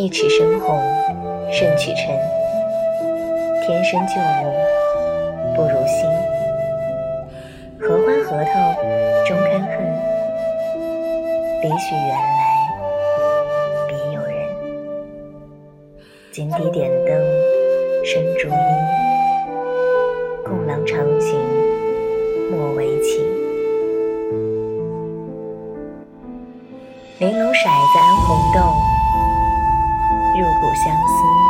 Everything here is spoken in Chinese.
一尺深红胜曲尘，天生旧物不如新。合欢核桃终堪恨，离许原来别有人。井底点灯生烛阴，共郎长行莫为情。玲珑骰子安红豆。相思。